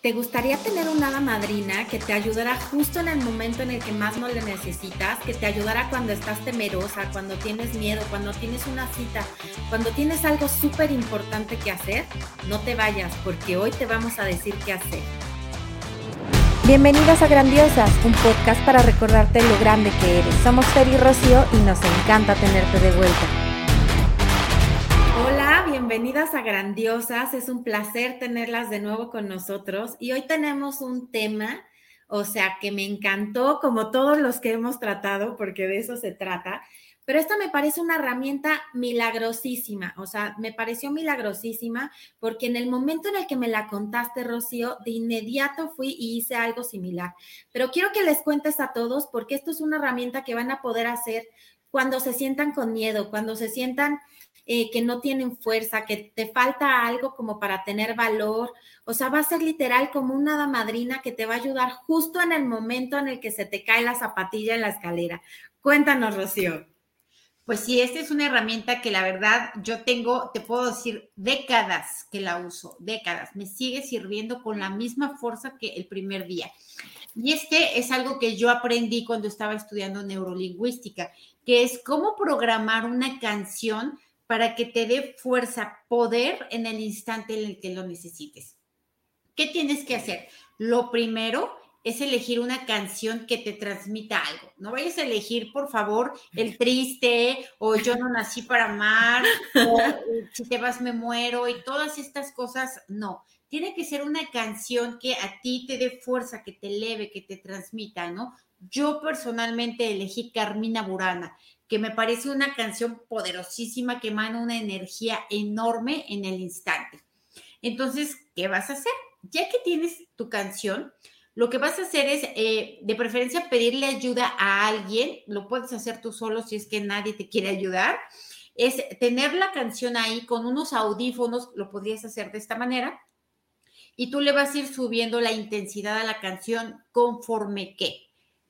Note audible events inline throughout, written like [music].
¿Te gustaría tener una hada madrina que te ayudara justo en el momento en el que más no le necesitas? Que te ayudara cuando estás temerosa, cuando tienes miedo, cuando tienes una cita, cuando tienes algo súper importante que hacer. No te vayas porque hoy te vamos a decir qué hacer. Bienvenidas a Grandiosas, un podcast para recordarte lo grande que eres. Somos Fer y Rocío y nos encanta tenerte de vuelta bienvenidas a Grandiosas. Es un placer tenerlas de nuevo con nosotros. Y hoy tenemos un tema, o sea, que me encantó, como todos los que hemos tratado, porque de eso se trata. Pero esta me parece una herramienta milagrosísima, o sea, me pareció milagrosísima porque en el momento en el que me la contaste, Rocío, de inmediato fui y hice algo similar. Pero quiero que les cuentes a todos porque esto es una herramienta que van a poder hacer cuando se sientan con miedo, cuando se sientan eh, que no tienen fuerza, que te falta algo como para tener valor. O sea, va a ser literal como una hada madrina que te va a ayudar justo en el momento en el que se te cae la zapatilla en la escalera. Cuéntanos, Rocío. Pues sí, esta es una herramienta que la verdad yo tengo, te puedo decir, décadas que la uso, décadas. Me sigue sirviendo con la misma fuerza que el primer día. Y este es algo que yo aprendí cuando estaba estudiando neurolingüística, que es cómo programar una canción para que te dé fuerza, poder en el instante en el que lo necesites. ¿Qué tienes que hacer? Lo primero es elegir una canción que te transmita algo. No vayas a elegir, por favor, el triste o yo no nací para amar o eh, si te vas me muero y todas estas cosas. No, tiene que ser una canción que a ti te dé fuerza, que te eleve, que te transmita, ¿no? Yo personalmente elegí Carmina Burana que me parece una canción poderosísima que emana una energía enorme en el instante. Entonces, ¿qué vas a hacer? Ya que tienes tu canción, lo que vas a hacer es, eh, de preferencia, pedirle ayuda a alguien, lo puedes hacer tú solo si es que nadie te quiere ayudar, es tener la canción ahí con unos audífonos, lo podrías hacer de esta manera, y tú le vas a ir subiendo la intensidad a la canción conforme que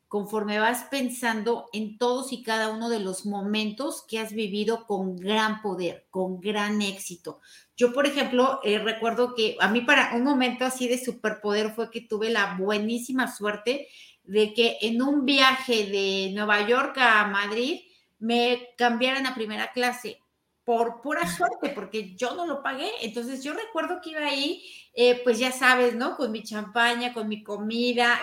conforme vas pensando en todos y cada uno de los momentos que has vivido con gran poder, con gran éxito. Yo, por ejemplo, eh, recuerdo que a mí para un momento así de superpoder fue que tuve la buenísima suerte de que en un viaje de Nueva York a Madrid me cambiaran a primera clase por pura suerte, porque yo no lo pagué. Entonces yo recuerdo que iba ahí, eh, pues ya sabes, ¿no? Con mi champaña, con mi comida,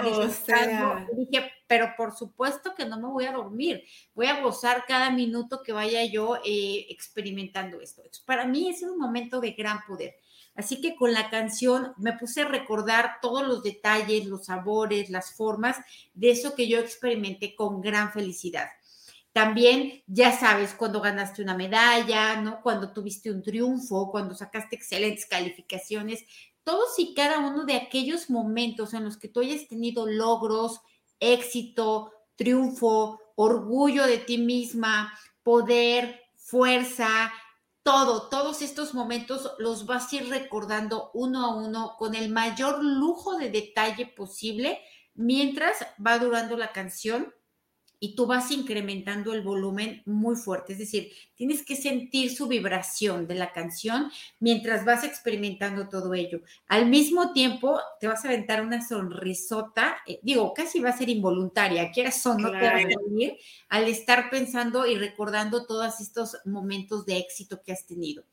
dije, pero por supuesto que no me voy a dormir, voy a gozar cada minuto que vaya yo eh, experimentando esto. Para mí es un momento de gran poder. Así que con la canción me puse a recordar todos los detalles, los sabores, las formas de eso que yo experimenté con gran felicidad. También, ya sabes, cuando ganaste una medalla, ¿no? Cuando tuviste un triunfo, cuando sacaste excelentes calificaciones, todos y cada uno de aquellos momentos en los que tú hayas tenido logros, éxito, triunfo, orgullo de ti misma, poder, fuerza, todo, todos estos momentos los vas a ir recordando uno a uno con el mayor lujo de detalle posible mientras va durando la canción y tú vas incrementando el volumen muy fuerte, es decir, tienes que sentir su vibración de la canción mientras vas experimentando todo ello. Al mismo tiempo, te vas a aventar una sonrisota, eh, digo, casi va a ser involuntaria, quieras o no te vas a venir al estar pensando y recordando todos estos momentos de éxito que has tenido.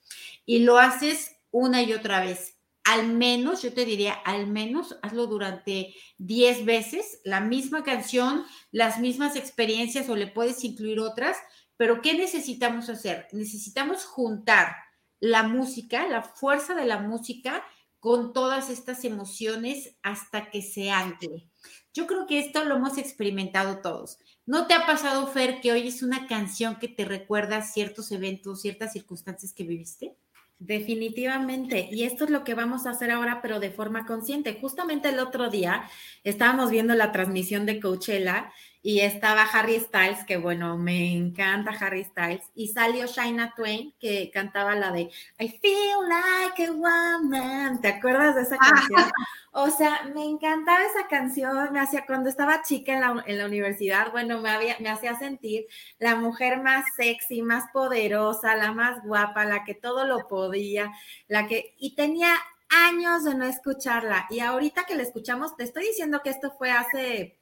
Y lo haces una y otra vez al menos, yo te diría, al menos hazlo durante 10 veces, la misma canción, las mismas experiencias o le puedes incluir otras, pero ¿qué necesitamos hacer? Necesitamos juntar la música, la fuerza de la música con todas estas emociones hasta que se ancle. Yo creo que esto lo hemos experimentado todos. ¿No te ha pasado, Fer, que hoy es una canción que te recuerda ciertos eventos, ciertas circunstancias que viviste? Definitivamente. Y esto es lo que vamos a hacer ahora, pero de forma consciente. Justamente el otro día estábamos viendo la transmisión de Coachella y estaba Harry Styles, que bueno, me encanta Harry Styles, y salió Shaina Twain, que cantaba la de I feel like a woman. ¿Te acuerdas de esa canción? o sea, me encantaba esa canción, me hacía, cuando estaba chica en la, en la universidad, bueno, me, había, me hacía sentir la mujer más sexy, más poderosa, la más guapa, la que todo lo podía, la que, y tenía años de no escucharla y ahorita que la escuchamos, te estoy diciendo que esto fue hace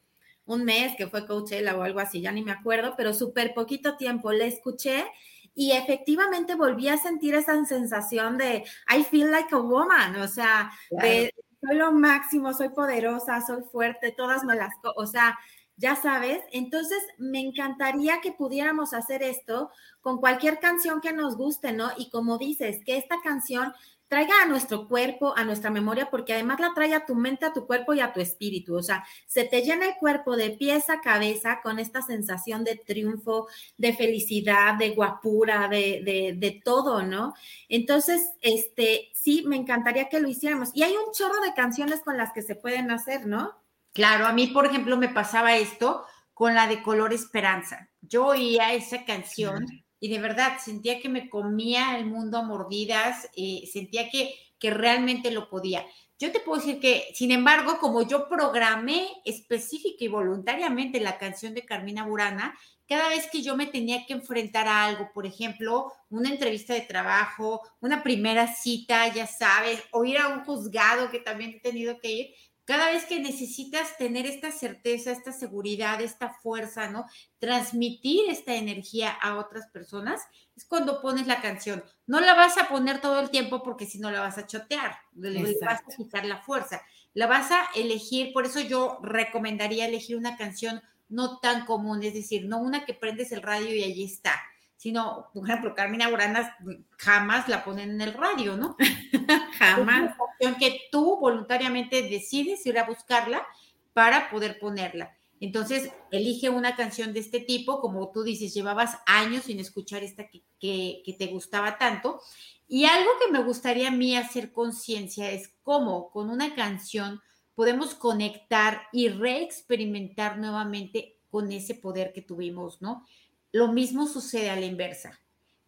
un mes que fue Coachella o algo así, ya ni me acuerdo, pero súper poquito tiempo la escuché y efectivamente volví a sentir esa sensación de I feel like a woman, o sea, de soy lo máximo, soy poderosa, soy fuerte, todas me las, o sea, ya sabes, entonces me encantaría que pudiéramos hacer esto con cualquier canción que nos guste, ¿no? Y como dices, que esta canción traiga a nuestro cuerpo, a nuestra memoria, porque además la trae a tu mente, a tu cuerpo y a tu espíritu. O sea, se te llena el cuerpo de pies a cabeza con esta sensación de triunfo, de felicidad, de guapura, de, de, de todo, ¿no? Entonces, este, sí, me encantaría que lo hiciéramos. Y hay un chorro de canciones con las que se pueden hacer, ¿no? Claro, a mí, por ejemplo, me pasaba esto con la de Color Esperanza. Yo oía esa canción y de verdad sentía que me comía el mundo a mordidas, eh, sentía que, que realmente lo podía. Yo te puedo decir que, sin embargo, como yo programé específica y voluntariamente la canción de Carmina Burana, cada vez que yo me tenía que enfrentar a algo, por ejemplo, una entrevista de trabajo, una primera cita, ya sabes, o ir a un juzgado que también he tenido que ir, cada vez que necesitas tener esta certeza, esta seguridad, esta fuerza, ¿no? Transmitir esta energía a otras personas, es cuando pones la canción. No la vas a poner todo el tiempo porque si no la vas a chotear, le, vas a quitar la fuerza. La vas a elegir, por eso yo recomendaría elegir una canción no tan común, es decir, no una que prendes el radio y allí está, sino, por ejemplo, Carmina Burana jamás la ponen en el radio, ¿no? [laughs] jamás. Es una que tú voluntariamente decides ir a buscarla para poder ponerla. Entonces, elige una canción de este tipo, como tú dices, llevabas años sin escuchar esta que, que te gustaba tanto. Y algo que me gustaría a mí hacer conciencia es cómo con una canción podemos conectar y reexperimentar nuevamente con ese poder que tuvimos, ¿no? Lo mismo sucede a la inversa.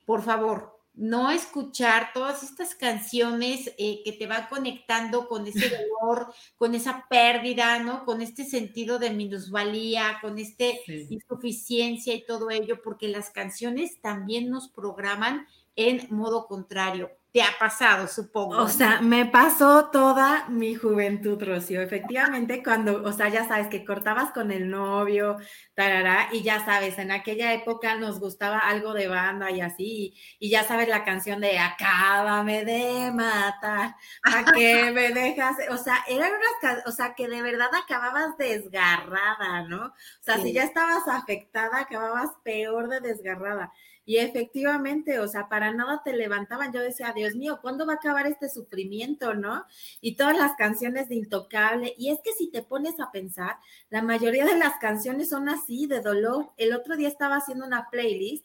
Por favor, no escuchar todas estas canciones eh, que te van conectando con ese [laughs] dolor, con esa pérdida, ¿no? Con este sentido de minusvalía, con este insuficiencia y todo ello, porque las canciones también nos programan en modo contrario te ha pasado, supongo. O sea, me pasó toda mi juventud, Rocío. Efectivamente, cuando, o sea, ya sabes que cortabas con el novio, tarará, y ya sabes, en aquella época nos gustaba algo de banda y así, y, ya sabes la canción de Acábame de matar, ¿a [laughs] qué me dejas? O sea, eran unas, o sea, que de verdad acababas desgarrada, ¿no? O sea, si ya estabas afectada, acababas peor de desgarrada. Y efectivamente, o sea, para nada te levantaban. Yo decía, Dios mío, ¿cuándo va a acabar este sufrimiento, no? Y todas las canciones de Intocable. Y es que si te pones a pensar, la mayoría de las canciones son así, de dolor. El otro día estaba haciendo una playlist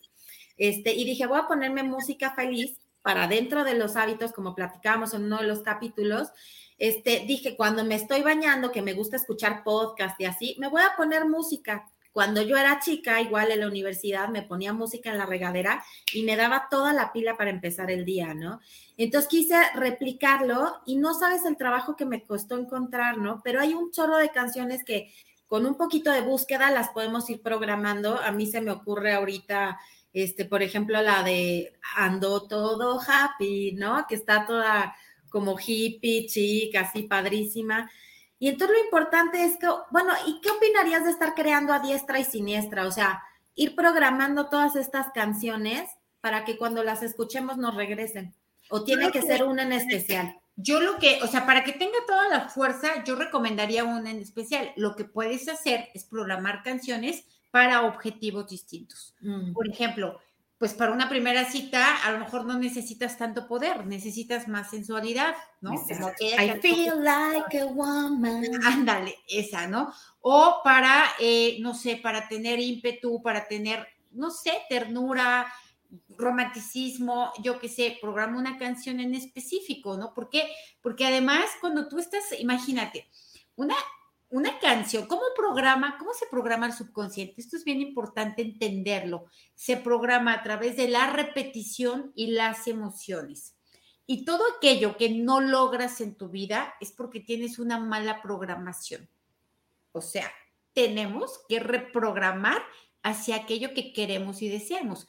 este, y dije, voy a ponerme música feliz para dentro de los hábitos, como platicábamos en uno de los capítulos. Este, dije, cuando me estoy bañando, que me gusta escuchar podcast y así, me voy a poner música cuando yo era chica, igual en la universidad, me ponía música en la regadera y me daba toda la pila para empezar el día, ¿no? Entonces quise replicarlo y no sabes el trabajo que me costó encontrar, ¿no? Pero hay un chorro de canciones que con un poquito de búsqueda las podemos ir programando. A mí se me ocurre ahorita, este, por ejemplo, la de Ando todo happy, ¿no? Que está toda como hippie, chica, así padrísima. Y entonces lo importante es que, bueno, ¿y qué opinarías de estar creando a diestra y siniestra? O sea, ir programando todas estas canciones para que cuando las escuchemos nos regresen. ¿O tiene que ser una en especial? Yo lo que, o sea, para que tenga toda la fuerza, yo recomendaría una en especial. Lo que puedes hacer es programar canciones para objetivos distintos. Mm. Por ejemplo, pues para una primera cita a lo mejor no necesitas tanto poder, necesitas más sensualidad, ¿no? I feel like a woman. Ándale, esa, ¿no? O para, eh, no sé, para tener ímpetu, para tener, no sé, ternura, romanticismo, yo qué sé, programa una canción en específico, ¿no? ¿Por qué? Porque además cuando tú estás, imagínate, una una canción, ¿cómo programa, cómo se programa el subconsciente? Esto es bien importante entenderlo. Se programa a través de la repetición y las emociones. Y todo aquello que no logras en tu vida es porque tienes una mala programación. O sea, tenemos que reprogramar hacia aquello que queremos y deseamos.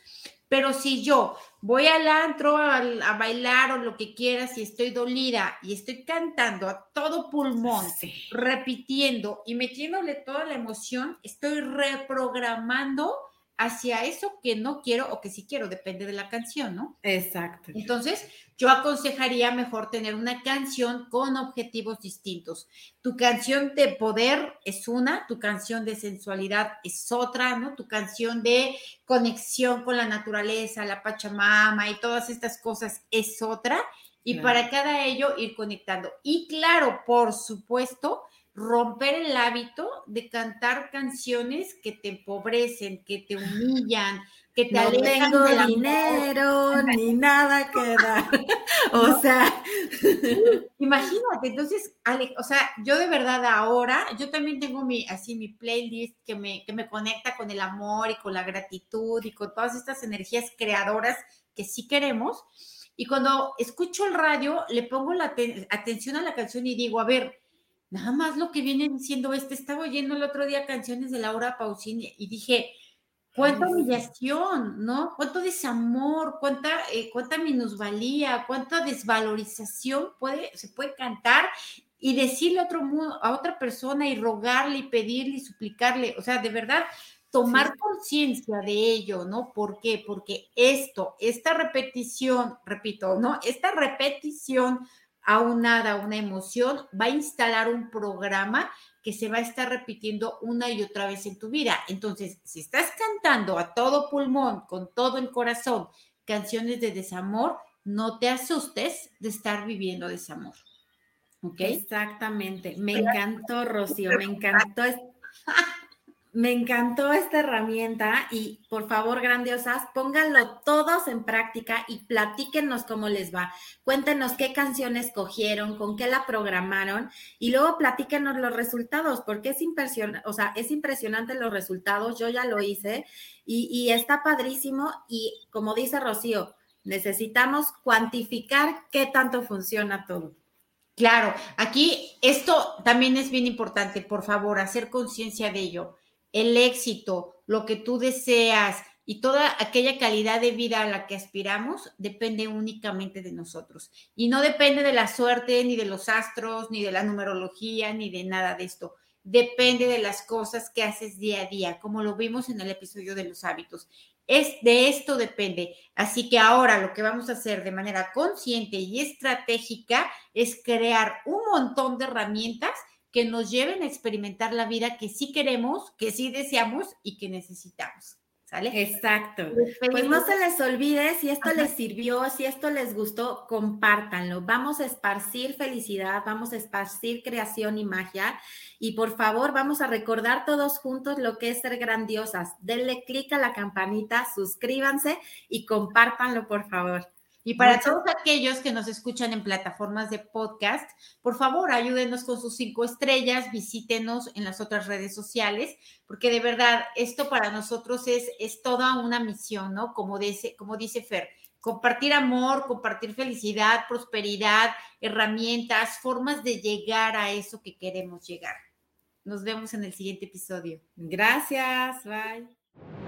Pero si yo voy al antro a, bailar o lo que quieras y estoy dolida y estoy cantando a todo pulmón, repitiendo y metiéndole toda la emoción, estoy reprogramando hacia eso que no quiero o que sí quiero, depende de la canción, ¿no? Exacto. Entonces, yo aconsejaría mejor tener una canción con objetivos distintos. Tu canción de poder es una, tu canción de sensualidad es otra, ¿no? Tu canción de conexión con la naturaleza, la Pachamama y todas estas cosas es otra. Y para cada ello ir conectando. Y claro, por supuesto, romper el hábito de cantar canciones que te empobrecen, que te [laughs] humillan, que te no tengo dinero ni nada que dar. [laughs] o sea, [laughs] imagínate, entonces, Ale, o sea, yo de verdad ahora, yo también tengo mi, así mi playlist que me, que me conecta con el amor y con la gratitud y con todas estas energías creadoras que sí queremos. Y cuando escucho el radio, le pongo la atención a la canción y digo, a ver, nada más lo que viene diciendo este, estaba oyendo el otro día canciones de Laura Pausini y dije, cuánta humillación, ¿no? Cuánto desamor, cuánta, eh, cuánta minusvalía, cuánta desvalorización puede, se puede cantar y decirle a, otro, a otra persona y rogarle y pedirle y suplicarle, o sea, de verdad, tomar conciencia de ello, ¿no? ¿Por qué? Porque esto, esta repetición, repito, ¿no? Esta repetición aunada a una emoción, va a instalar un programa que se va a estar repitiendo una y otra vez en tu vida. Entonces, si estás cantando a todo pulmón, con todo el corazón, canciones de desamor, no te asustes de estar viviendo desamor. ¿Ok? Exactamente. Me encantó, Rocío, me encantó. [laughs] Me encantó esta herramienta y por favor, grandiosas, pónganlo todos en práctica y platíquenos cómo les va. Cuéntenos qué canciones cogieron, con qué la programaron y luego platíquenos los resultados, porque es impresionante, o sea, es impresionante los resultados. Yo ya lo hice y, y está padrísimo y como dice Rocío, necesitamos cuantificar qué tanto funciona todo. Claro, aquí esto también es bien importante, por favor, hacer conciencia de ello el éxito, lo que tú deseas y toda aquella calidad de vida a la que aspiramos depende únicamente de nosotros. Y no depende de la suerte, ni de los astros, ni de la numerología, ni de nada de esto. Depende de las cosas que haces día a día, como lo vimos en el episodio de los hábitos. Es de esto depende. Así que ahora lo que vamos a hacer de manera consciente y estratégica es crear un montón de herramientas que nos lleven a experimentar la vida que sí queremos, que sí deseamos y que necesitamos. ¿Sale? Exacto. Pues no se les olvide, si esto les sirvió, si esto les gustó, compártanlo. Vamos a esparcir felicidad, vamos a esparcir creación y magia. Y por favor, vamos a recordar todos juntos lo que es ser grandiosas. Denle clic a la campanita, suscríbanse y compártanlo, por favor. Y para todos aquellos que nos escuchan en plataformas de podcast, por favor, ayúdenos con sus cinco estrellas, visítenos en las otras redes sociales, porque de verdad esto para nosotros es, es toda una misión, ¿no? Como dice, como dice Fer, compartir amor, compartir felicidad, prosperidad, herramientas, formas de llegar a eso que queremos llegar. Nos vemos en el siguiente episodio. Gracias, bye.